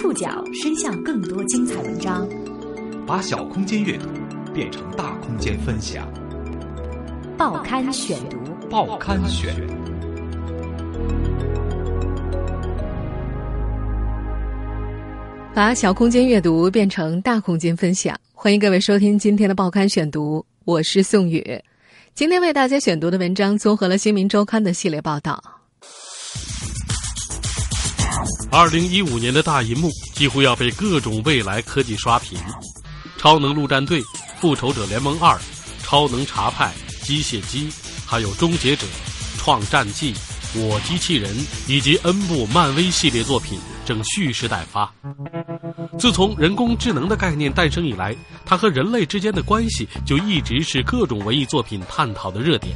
触角伸向更多精彩文章，把小空间阅读变成大空间分享。报刊选读，报刊选。把小空间阅读变成大空间分享，欢迎各位收听今天的报刊选读，我是宋宇。今天为大家选读的文章综合了《新民周刊》的系列报道。二零一五年的大银幕几乎要被各种未来科技刷屏，超能陆战队、复仇者联盟二、超能查派、机械姬，还有终结者、创战记、我机器人以及 N 部漫威系列作品正蓄势待发。自从人工智能的概念诞生以来，它和人类之间的关系就一直是各种文艺作品探讨的热点。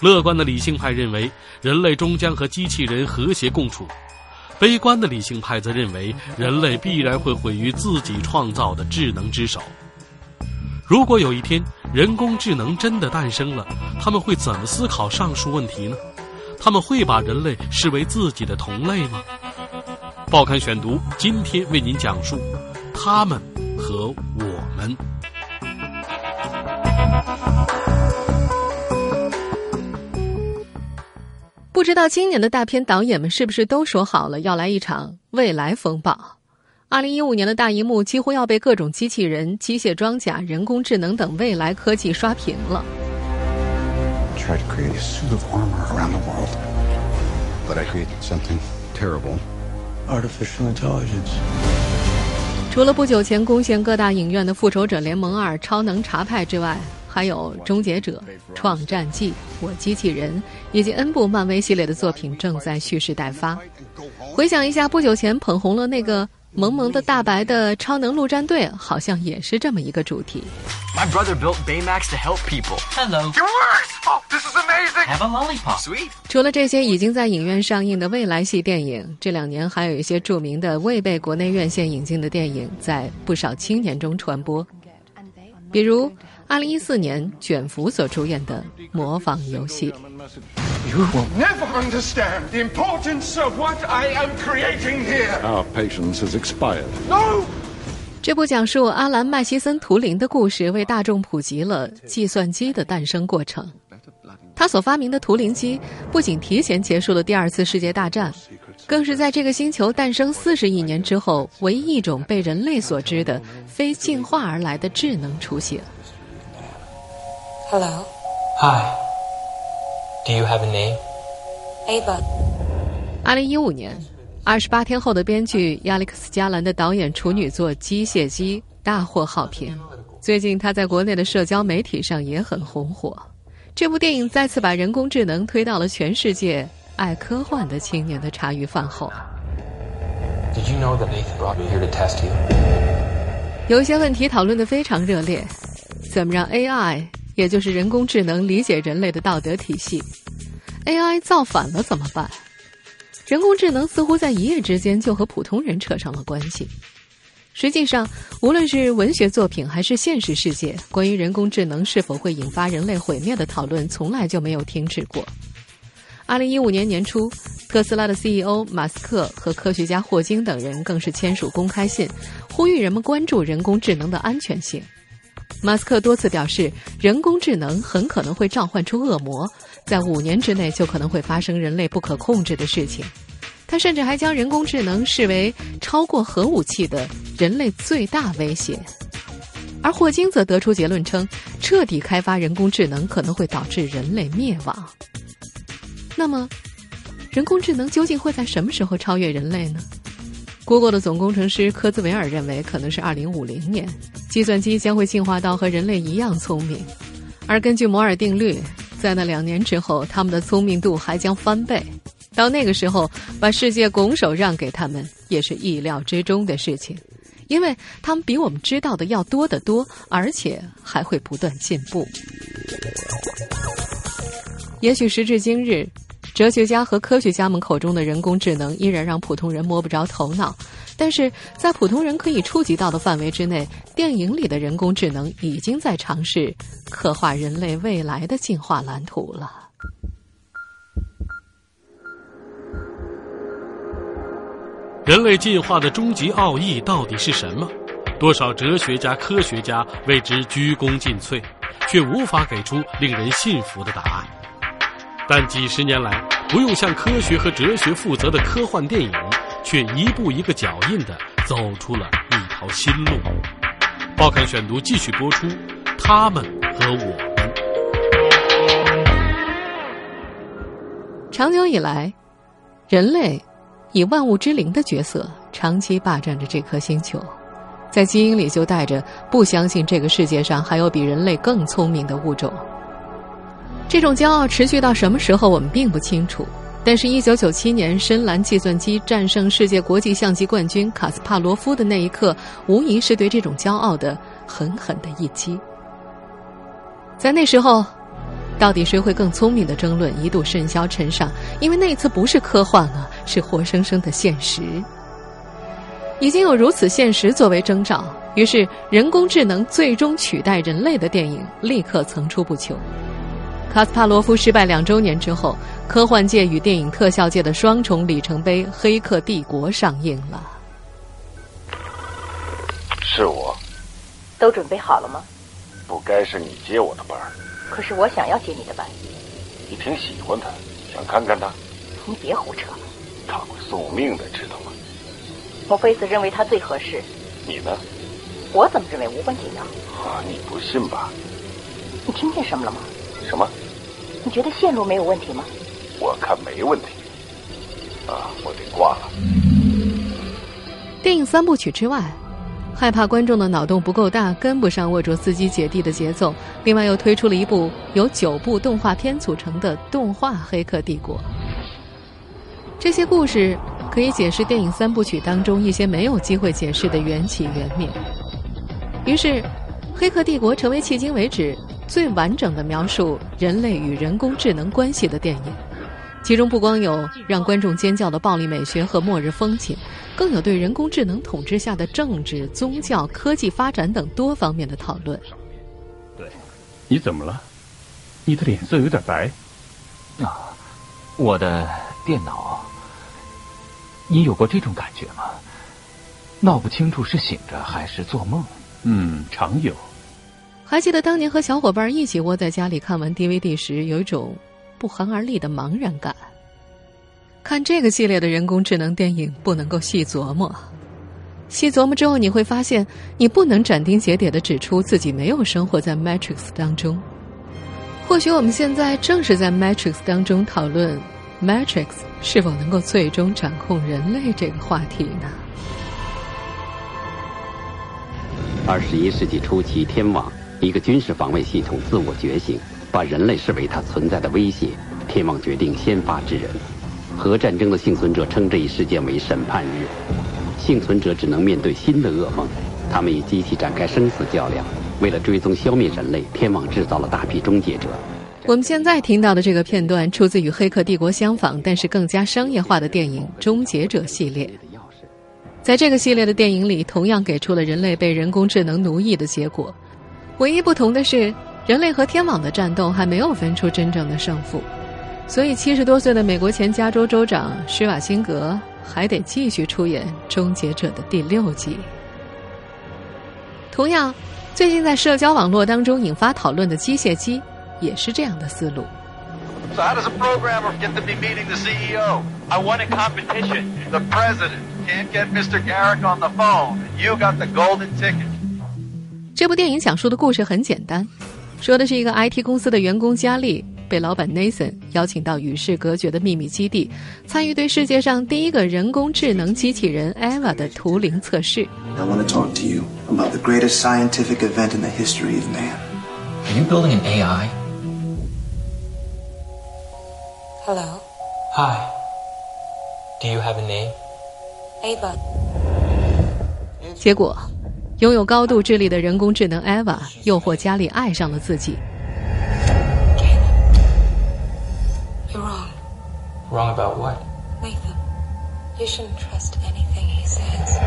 乐观的理性派认为，人类终将和机器人和谐共处。悲观的理性派则认为，人类必然会毁于自己创造的智能之手。如果有一天人工智能真的诞生了，他们会怎么思考上述问题呢？他们会把人类视为自己的同类吗？报刊选读今天为您讲述他们和我们。不知道今年的大片导演们是不是都说好了要来一场未来风暴？二零一五年的大荧幕几乎要被各种机器人、机械装甲、人工智能等未来科技刷屏了。Tried to create a suit of armor around the world, but I created something terrible. Artificial intelligence. 除了不久前攻陷各大影院的《复仇者联盟二：超能查派》之外，还有《终结者》《创战记》《我机器人》以及 N 部漫威系列的作品正在蓄势待发。回想一下，不久前捧红了那个萌萌的大白的《超能陆战队》，好像也是这么一个主题。My brother built Baymax to help people. Hello. It works! Oh, this is amazing! Have a lollipop. Sweet. 除了这些已经在影院上映的未来系电影，这两年还有一些著名的未被国内院线引进的电影，在不少青年中传播，比如。二零一四年，卷福所主演的《模仿游戏》。You will never understand the importance of what I am creating here. Our patience has expired. No! 这部讲述阿兰·麦西森·图灵的故事，为大众普及了计算机的诞生过程。他所发明的图灵机，不仅提前结束了第二次世界大战，更是在这个星球诞生四十亿年之后，唯一一种被人类所知的非进化而来的智能出现。Hello. Hi. Do you have a name? Ava. 二零一五年，二十八天后的编剧亚历克斯·加兰的导演处女作《机械姬》大获好评。最近他在国内的社交媒体上也很红火。这部电影再次把人工智能推到了全世界爱科幻的青年的茶余饭后。Did you know that Nathan brought me here to test you? 有一些问题讨论的非常热烈，怎么让 AI？也就是人工智能理解人类的道德体系，AI 造反了怎么办？人工智能似乎在一夜之间就和普通人扯上了关系。实际上，无论是文学作品还是现实世界，关于人工智能是否会引发人类毁灭的讨论，从来就没有停止过。二零一五年年初，特斯拉的 CEO 马斯克和科学家霍金等人更是签署公开信，呼吁人们关注人工智能的安全性。马斯克多次表示，人工智能很可能会召唤出恶魔，在五年之内就可能会发生人类不可控制的事情。他甚至还将人工智能视为超过核武器的人类最大威胁。而霍金则得出结论称，彻底开发人工智能可能会导致人类灭亡。那么，人工智能究竟会在什么时候超越人类呢？Google 的总工程师科兹维尔认为，可能是二零五零年，计算机将会进化到和人类一样聪明，而根据摩尔定律，在那两年之后，他们的聪明度还将翻倍。到那个时候，把世界拱手让给他们，也是意料之中的事情，因为他们比我们知道的要多得多，而且还会不断进步。也许时至今日。哲学家和科学家们口中的人工智能依然让普通人摸不着头脑，但是在普通人可以触及到的范围之内，电影里的人工智能已经在尝试刻画人类未来的进化蓝图了。人类进化的终极奥义到底是什么？多少哲学家、科学家为之鞠躬尽瘁，却无法给出令人信服的答案。但几十年来，不用向科学和哲学负责的科幻电影，却一步一个脚印地走出了一条新路。报刊选读继续播出，他们和我们。长久以来，人类以万物之灵的角色长期霸占着这颗星球，在基因里就带着不相信这个世界上还有比人类更聪明的物种。这种骄傲持续到什么时候，我们并不清楚。但是，一九九七年深蓝计算机战胜世界国际象棋冠军卡斯帕罗夫的那一刻，无疑是对这种骄傲的狠狠的一击。在那时候，到底谁会更聪明的争论一度甚嚣尘上，因为那次不是科幻啊，是活生生的现实。已经有如此现实作为征兆，于是人工智能最终取代人类的电影立刻层出不穷。卡斯帕罗夫失败两周年之后，科幻界与电影特效界的双重里程碑《黑客帝国》上映了。是我。都准备好了吗？不该是你接我的班儿。可是我想要接你的班。你挺喜欢他，想看看他？你别胡扯了。他会送命的，知道吗？莫菲斯认为他最合适。你呢？我怎么认为无关紧要？啊，你不信吧？你听见什么了吗？什么？你觉得线路没有问题吗？我看没问题。啊，我得挂了。电影三部曲之外，害怕观众的脑洞不够大，跟不上沃卓斯基姐弟的节奏。另外又推出了一部由九部动画片组成的动画《黑客帝国》。这些故事可以解释电影三部曲当中一些没有机会解释的缘起缘灭。于是，《黑客帝国》成为迄今为止。最完整的描述人类与人工智能关系的电影，其中不光有让观众尖叫的暴力美学和末日风情，更有对人工智能统治下的政治、宗教、科技发展等多方面的讨论。对，你怎么了？你的脸色有点白。啊，我的电脑。你有过这种感觉吗？闹不清楚是醒着还是做梦。嗯，常有。还记得当年和小伙伴一起窝在家里看完 DVD 时，有一种不寒而栗的茫然感。看这个系列的人工智能电影，不能够细琢磨。细琢磨之后，你会发现，你不能斩钉截铁的指出自己没有生活在 Matrix 当中。或许我们现在正是在 Matrix 当中讨论 Matrix 是否能够最终掌控人类这个话题呢？二十一世纪初期，天网。一个军事防卫系统自我觉醒，把人类视为它存在的威胁。天网决定先发制人。核战争的幸存者称这一事件为审判日。幸存者只能面对新的噩梦，他们与机器展开生死较量。为了追踪消灭人类，天网制造了大批终结者。我们现在听到的这个片段出自与《黑客帝国》相仿，但是更加商业化的电影《终结者》系列。在这个系列的电影里，同样给出了人类被人工智能奴役的结果。唯一不同的是，人类和天网的战斗还没有分出真正的胜负，所以七十多岁的美国前加州州长施瓦辛格还得继续出演《终结者》的第六集。同样，最近在社交网络当中引发讨论的机械姬，也是这样的思路。So how does a programmer get to be meeting the CEO? I won a competition. The president can't get Mr. Garrick on the phone. You got the golden ticket. 这部电影讲述的故事很简单，说的是一个 IT 公司的员工佳丽被老板 Nathan 邀请到与世隔绝的秘密基地，参与对世界上第一个人工智能机器人 Eva 的图灵测试。I want to talk to you about the greatest scientific event in the history of man. Are you building an AI? Hello. Hi. Do you have a name? Ava. 结果。拥有高度智力的人工智能 Eva 诱惑佳丽爱上了自己。You're wrong. Wrong about what? Nathan, you shouldn't trust anything he says.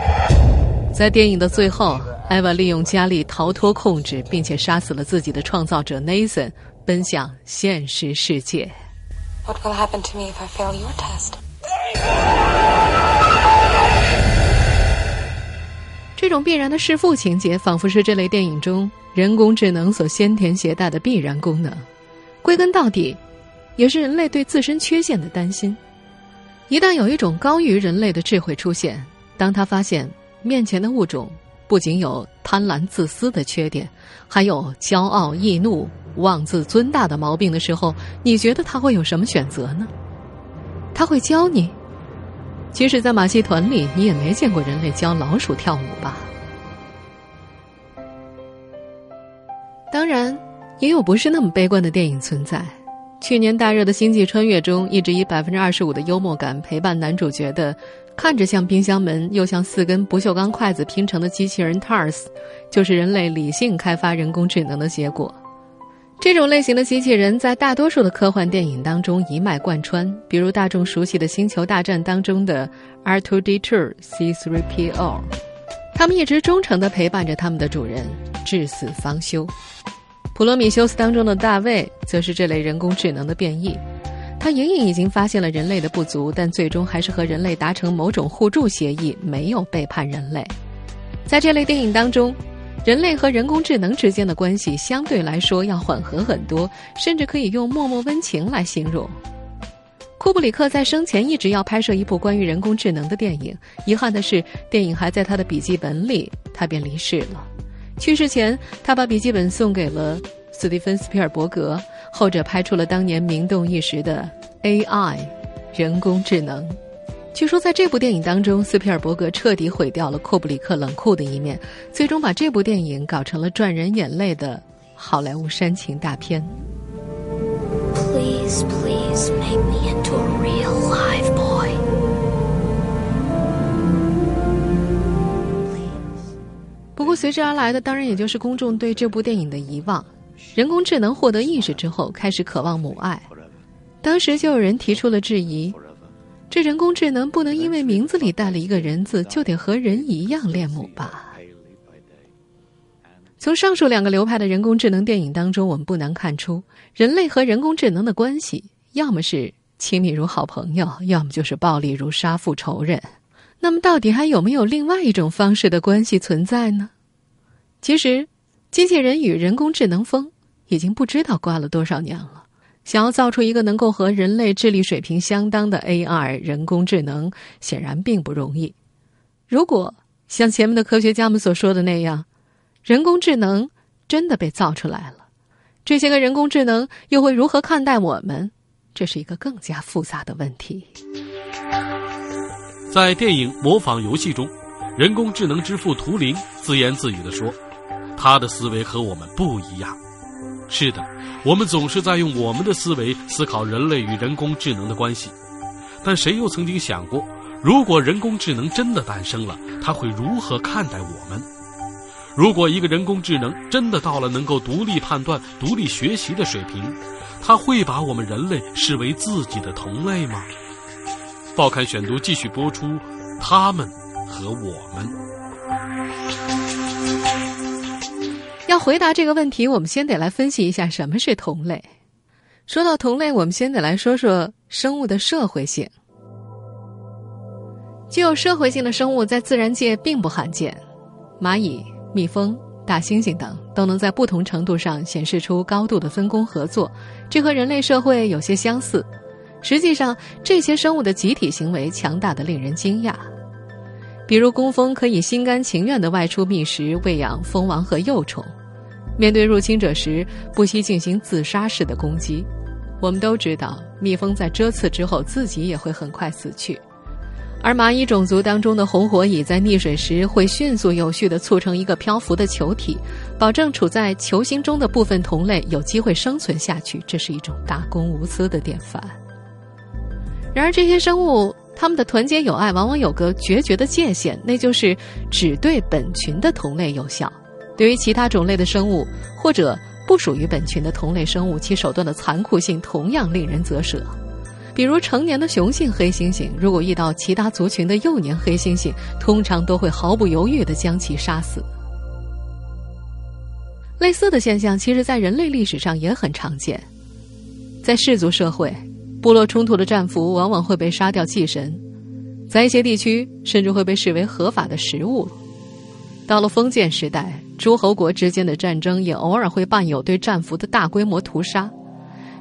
在电影的最后，Eva 利用佳丽逃脱控制，并且杀死了自己的创造者 Nathan，奔向现实世界。What will happen to me if I fail your test? 这种必然的弑父情节，仿佛是这类电影中人工智能所先天携带的必然功能。归根到底，也是人类对自身缺陷的担心。一旦有一种高于人类的智慧出现，当他发现面前的物种不仅有贪婪自私的缺点，还有骄傲易怒、妄自尊大的毛病的时候，你觉得他会有什么选择呢？他会教你？即使在马戏团里，你也没见过人类教老鼠跳舞吧？当然，也有不是那么悲观的电影存在。去年大热的《星际穿越》中，一直以百分之二十五的幽默感陪伴男主角的，看着像冰箱门又像四根不锈钢筷子拼成的机器人 TARS，就是人类理性开发人工智能的结果。这种类型的机器人在大多数的科幻电影当中一脉贯穿，比如大众熟悉的《星球大战》当中的 R2D2、C3PO，他们一直忠诚地陪伴着他们的主人，至死方休。《普罗米修斯》当中的大卫则是这类人工智能的变异，他隐隐已经发现了人类的不足，但最终还是和人类达成某种互助协议，没有背叛人类。在这类电影当中。人类和人工智能之间的关系相对来说要缓和很多，甚至可以用默默温情来形容。库布里克在生前一直要拍摄一部关于人工智能的电影，遗憾的是，电影还在他的笔记本里，他便离世了。去世前，他把笔记本送给了斯蒂芬·斯皮尔伯格，后者拍出了当年名动一时的 AI 人工智能。据说，在这部电影当中，斯皮尔伯格彻底毁掉了库布里克冷酷的一面，最终把这部电影搞成了赚人眼泪的好莱坞煽情大片。Please, please make me into a real live boy. 不过，随之而来的当然也就是公众对这部电影的遗忘。人工智能获得意识之后，开始渴望母爱，当时就有人提出了质疑。这人工智能不能因为名字里带了一个人字，就得和人一样恋母吧？从上述两个流派的人工智能电影当中，我们不难看出，人类和人工智能的关系，要么是亲密如好朋友，要么就是暴力如杀父仇人。那么，到底还有没有另外一种方式的关系存在呢？其实，机器人与人工智能风已经不知道刮了多少年了。想要造出一个能够和人类智力水平相当的 AI 人工智能，显然并不容易。如果像前面的科学家们所说的那样，人工智能真的被造出来了，这些个人工智能又会如何看待我们？这是一个更加复杂的问题。在电影《模仿游戏》中，人工智能之父图灵自言自语地说：“他的思维和我们不一样。”是的。我们总是在用我们的思维思考人类与人工智能的关系，但谁又曾经想过，如果人工智能真的诞生了，他会如何看待我们？如果一个人工智能真的到了能够独立判断、独立学习的水平，他会把我们人类视为自己的同类吗？报刊选读继续播出，他们和我们。要回答这个问题，我们先得来分析一下什么是同类。说到同类，我们先得来说说生物的社会性。具有社会性的生物在自然界并不罕见，蚂蚁、蜜蜂、大猩猩等都能在不同程度上显示出高度的分工合作，这和人类社会有些相似。实际上，这些生物的集体行为强大的令人惊讶。比如，工蜂可以心甘情愿地外出觅食，喂养蜂王和幼虫；面对入侵者时，不惜进行自杀式的攻击。我们都知道，蜜蜂在蛰刺之后自己也会很快死去。而蚂蚁种族当中的红火蚁在溺水时会迅速有序地促成一个漂浮的球体，保证处在球形中的部分同类有机会生存下去。这是一种大公无私的典范。然而，这些生物。他们的团结友爱往往有个决绝的界限，那就是只对本群的同类有效。对于其他种类的生物或者不属于本群的同类生物，其手段的残酷性同样令人啧舌。比如，成年的雄性黑猩猩如果遇到其他族群的幼年黑猩猩，通常都会毫不犹豫地将其杀死。类似的现象，其实在人类历史上也很常见，在氏族社会。部落冲突的战俘往往会被杀掉祭神，在一些地区甚至会被视为合法的食物。到了封建时代，诸侯国之间的战争也偶尔会伴有对战俘的大规模屠杀，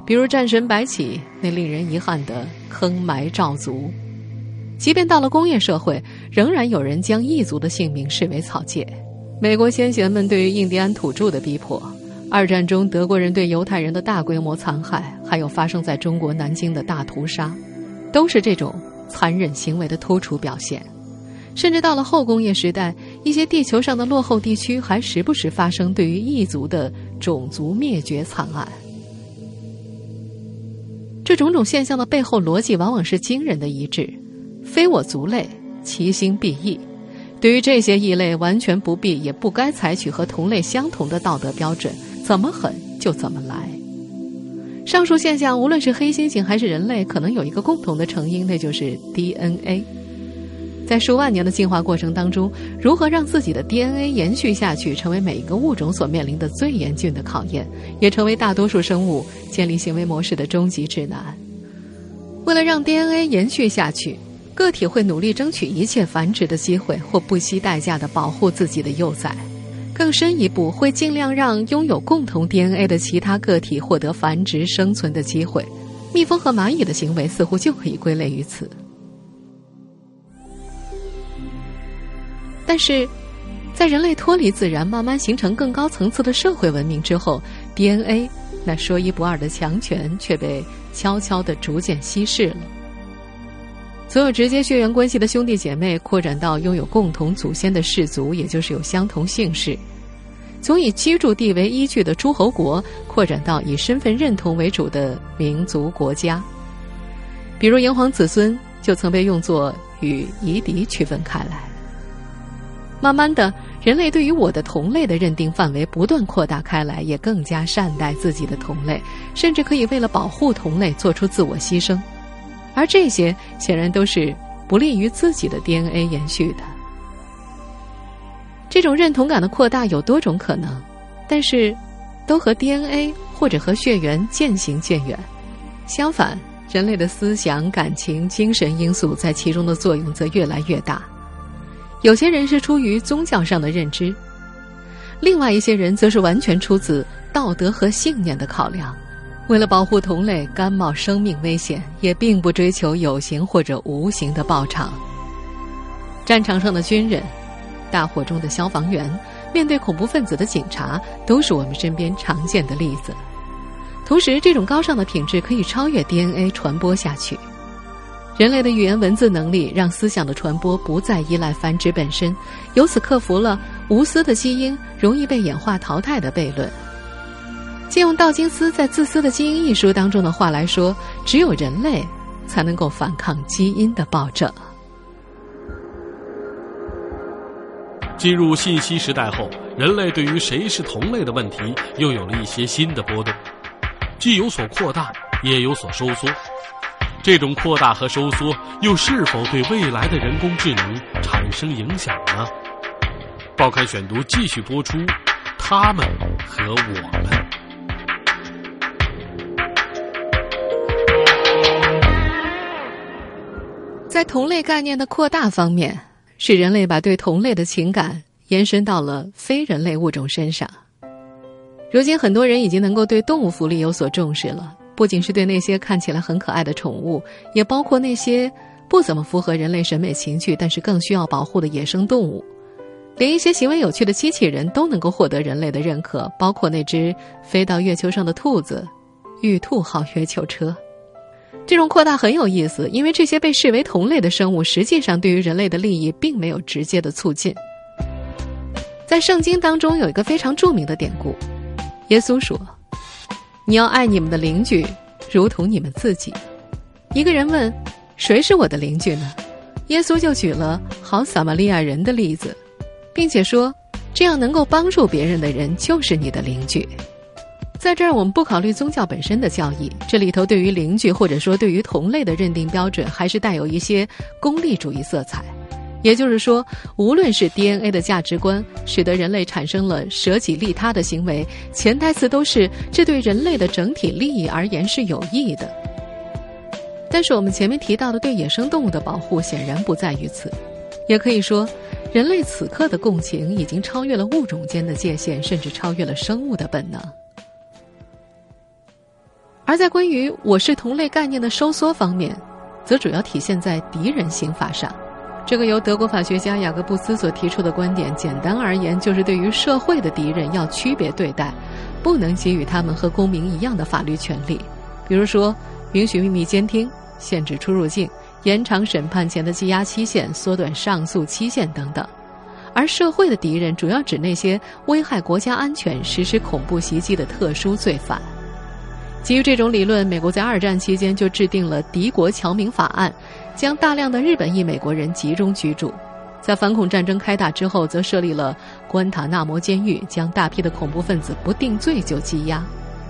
比如战神白起那令人遗憾的坑埋赵族。即便到了工业社会，仍然有人将异族的性命视为草芥。美国先贤们对于印第安土著的逼迫，二战中德国人对犹太人的大规模残害，还有发生在中国南京的大屠杀，都是这种残忍行为的突出表现。甚至到了后工业时代，一些地球上的落后地区还时不时发生对于异族的种族灭绝惨案。这种种现象的背后逻辑往往是惊人的一致。非我族类，其心必异。对于这些异类，完全不必也不该采取和同类相同的道德标准，怎么狠就怎么来。上述现象，无论是黑猩猩还是人类，可能有一个共同的成因，那就是 DNA。在数万年的进化过程当中，如何让自己的 DNA 延续下去，成为每一个物种所面临的最严峻的考验，也成为大多数生物建立行为模式的终极指南。为了让 DNA 延续下去。个体会努力争取一切繁殖的机会，或不惜代价的保护自己的幼崽。更深一步，会尽量让拥有共同 DNA 的其他个体获得繁殖生存的机会。蜜蜂和蚂蚁的行为似乎就可以归类于此。但是，在人类脱离自然，慢慢形成更高层次的社会文明之后，DNA 那说一不二的强权却被悄悄的逐渐稀释了。所有直接血缘关系的兄弟姐妹扩展到拥有共同祖先的氏族，也就是有相同姓氏；从以居住地为依据的诸侯国扩展到以身份认同为主的民族国家。比如炎黄子孙就曾被用作与夷狄区分开来。慢慢的，人类对于我的同类的认定范围不断扩大开来，也更加善待自己的同类，甚至可以为了保护同类做出自我牺牲。而这些显然都是不利于自己的 DNA 延续的。这种认同感的扩大有多种可能，但是都和 DNA 或者和血缘渐行渐远。相反，人类的思想、感情、精神因素在其中的作用则越来越大。有些人是出于宗教上的认知，另外一些人则是完全出自道德和信念的考量。为了保护同类，甘冒生命危险，也并不追求有形或者无形的报偿。战场上的军人，大火中的消防员，面对恐怖分子的警察，都是我们身边常见的例子。同时，这种高尚的品质可以超越 DNA 传播下去。人类的语言文字能力，让思想的传播不再依赖繁殖本身，由此克服了无私的基因容易被演化淘汰的悖论。借用道金斯在《自私的基因》一书当中的话来说，只有人类才能够反抗基因的暴政。进入信息时代后，人类对于谁是同类的问题又有了一些新的波动，既有所扩大，也有所收缩。这种扩大和收缩又是否对未来的人工智能产生影响呢？报刊选读继续播出，他们和我们。在同类概念的扩大方面，是人类把对同类的情感延伸到了非人类物种身上。如今，很多人已经能够对动物福利有所重视了，不仅是对那些看起来很可爱的宠物，也包括那些不怎么符合人类审美情趣，但是更需要保护的野生动物。连一些行为有趣的机器人都能够获得人类的认可，包括那只飞到月球上的兔子——玉兔号月球车。这种扩大很有意思，因为这些被视为同类的生物，实际上对于人类的利益并没有直接的促进。在圣经当中有一个非常著名的典故，耶稣说：“你要爱你们的邻居，如同你们自己。”一个人问：“谁是我的邻居呢？”耶稣就举了好撒玛利亚人的例子，并且说：“这样能够帮助别人的人，就是你的邻居。”在这儿，我们不考虑宗教本身的教义，这里头对于邻居或者说对于同类的认定标准，还是带有一些功利主义色彩。也就是说，无论是 DNA 的价值观使得人类产生了舍己利他的行为，潜台词都是这对人类的整体利益而言是有益的。但是我们前面提到的对野生动物的保护，显然不在于此。也可以说，人类此刻的共情已经超越了物种间的界限，甚至超越了生物的本能。而在关于“我是同类”概念的收缩方面，则主要体现在敌人刑法上。这个由德国法学家雅各布斯所提出的观点，简单而言就是对于社会的敌人要区别对待，不能给予他们和公民一样的法律权利。比如说，允许秘密监听、限制出入境、延长审判前的羁押期限、缩短上诉期限等等。而社会的敌人主要指那些危害国家安全、实施恐怖袭击的特殊罪犯。基于这种理论，美国在二战期间就制定了《敌国侨民法案》，将大量的日本裔美国人集中居住。在反恐战争开打之后，则设立了关塔纳摩监狱，将大批的恐怖分子不定罪就羁押。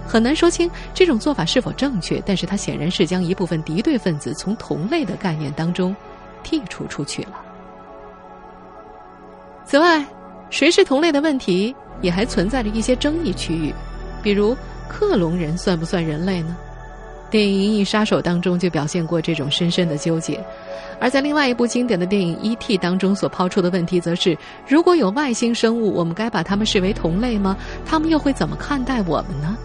很难说清这种做法是否正确，但是它显然是将一部分敌对分子从同类的概念当中剔除出去了。此外，谁是同类的问题也还存在着一些争议区域，比如。克隆人算不算人类呢？电影《银翼杀手》当中就表现过这种深深的纠结，而在另外一部经典的电影《E.T.》当中所抛出的问题，则是：如果有外星生物，我们该把他们视为同类吗？他们又会怎么看待我们呢？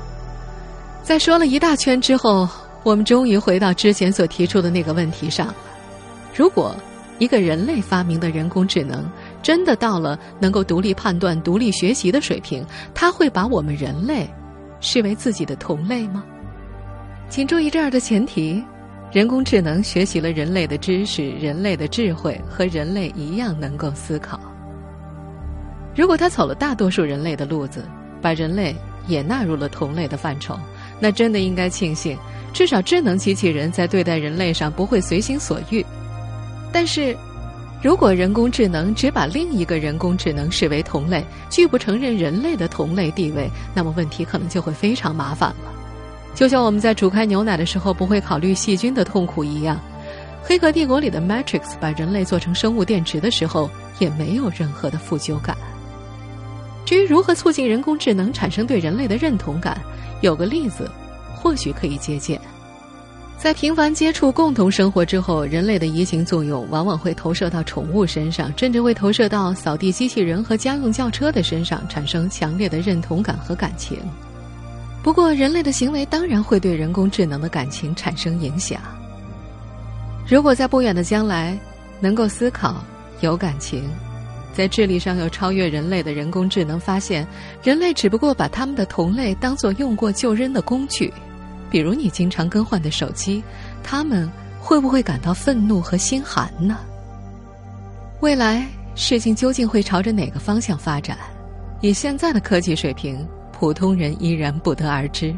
在说了一大圈之后，我们终于回到之前所提出的那个问题上：如果一个人类发明的人工智能真的到了能够独立判断、独立学习的水平，他会把我们人类？视为自己的同类吗？请注意这儿的前提：人工智能学习了人类的知识、人类的智慧，和人类一样能够思考。如果他走了大多数人类的路子，把人类也纳入了同类的范畴，那真的应该庆幸，至少智能机器人在对待人类上不会随心所欲。但是，如果人工智能只把另一个人工智能视为同类，拒不承认人类的同类地位，那么问题可能就会非常麻烦了。就像我们在煮开牛奶的时候不会考虑细菌的痛苦一样，《黑客帝国》里的 Matrix 把人类做成生物电池的时候，也没有任何的负疚感。至于如何促进人工智能产生对人类的认同感，有个例子，或许可以借鉴。在频繁接触、共同生活之后，人类的移情作用往往会投射到宠物身上，甚至会投射到扫地机器人和家用轿车的身上，产生强烈的认同感和感情。不过，人类的行为当然会对人工智能的感情产生影响。如果在不远的将来能够思考、有感情，在智力上又超越人类的人工智能发现，人类只不过把他们的同类当作用过就扔的工具。比如你经常更换的手机，他们会不会感到愤怒和心寒呢？未来事情究竟会朝着哪个方向发展？以现在的科技水平，普通人依然不得而知。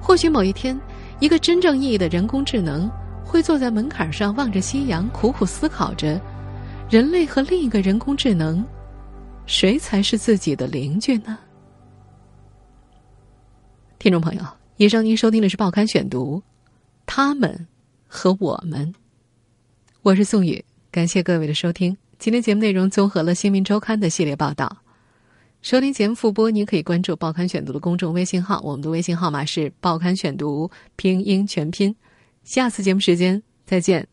或许某一天，一个真正意义的人工智能会坐在门槛上望着夕阳，苦苦思考着：人类和另一个人工智能，谁才是自己的邻居呢？听众朋友，以上您收听的是《报刊选读》，他们和我们，我是宋宇，感谢各位的收听。今天节目内容综合了《新民周刊》的系列报道。收听节目复播，您可以关注《报刊选读》的公众微信号，我们的微信号码是《报刊选读》拼音全拼。下次节目时间再见。